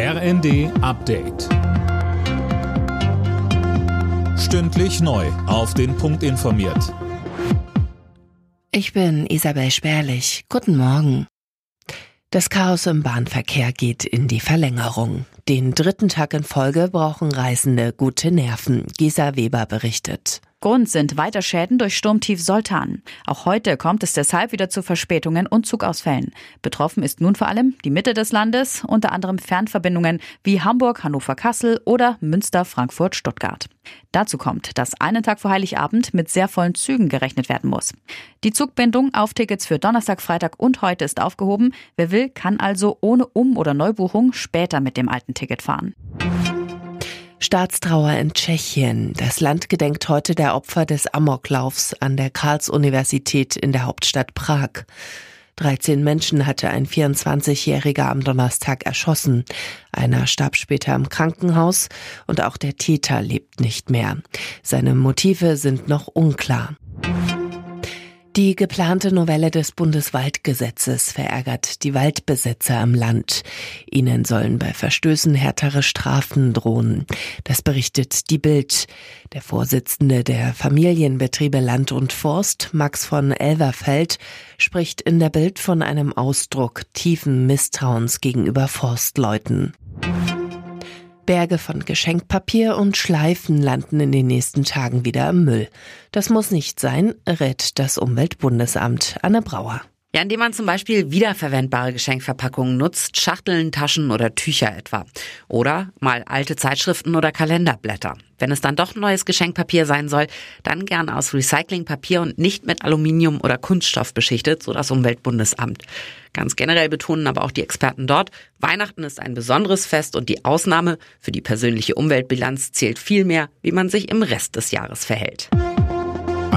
RND Update. Stündlich neu. Auf den Punkt informiert. Ich bin Isabel Spärlich. Guten Morgen. Das Chaos im Bahnverkehr geht in die Verlängerung. Den dritten Tag in Folge brauchen Reisende gute Nerven. Gisa Weber berichtet. Grund sind weiter Schäden durch Sturmtief Soltan. Auch heute kommt es deshalb wieder zu Verspätungen und Zugausfällen. Betroffen ist nun vor allem die Mitte des Landes, unter anderem Fernverbindungen wie Hamburg, Hannover, Kassel oder Münster, Frankfurt, Stuttgart. Dazu kommt, dass einen Tag vor Heiligabend mit sehr vollen Zügen gerechnet werden muss. Die Zugbindung auf Tickets für Donnerstag, Freitag und heute ist aufgehoben. Wer will, kann also ohne Um- oder Neubuchung später mit dem alten Ticket fahren. Staatstrauer in Tschechien. Das Land gedenkt heute der Opfer des Amoklaufs an der Karls-Universität in der Hauptstadt Prag. 13 Menschen hatte ein 24-Jähriger am Donnerstag erschossen. Einer starb später im Krankenhaus und auch der Täter lebt nicht mehr. Seine Motive sind noch unklar. Die geplante Novelle des Bundeswaldgesetzes verärgert die Waldbesitzer im Land. Ihnen sollen bei Verstößen härtere Strafen drohen. Das berichtet die Bild. Der Vorsitzende der Familienbetriebe Land und Forst, Max von Elverfeld, spricht in der Bild von einem Ausdruck tiefen Misstrauens gegenüber Forstleuten. Berge von Geschenkpapier und Schleifen landen in den nächsten Tagen wieder im Müll. Das muss nicht sein, rät das Umweltbundesamt Anne Brauer. Ja, indem man zum Beispiel wiederverwendbare Geschenkverpackungen nutzt, Schachteln, Taschen oder Tücher etwa. Oder mal alte Zeitschriften oder Kalenderblätter. Wenn es dann doch neues Geschenkpapier sein soll, dann gern aus Recyclingpapier und nicht mit Aluminium oder Kunststoff beschichtet, so das Umweltbundesamt. Ganz generell betonen aber auch die Experten dort, Weihnachten ist ein besonderes Fest und die Ausnahme für die persönliche Umweltbilanz zählt viel mehr, wie man sich im Rest des Jahres verhält.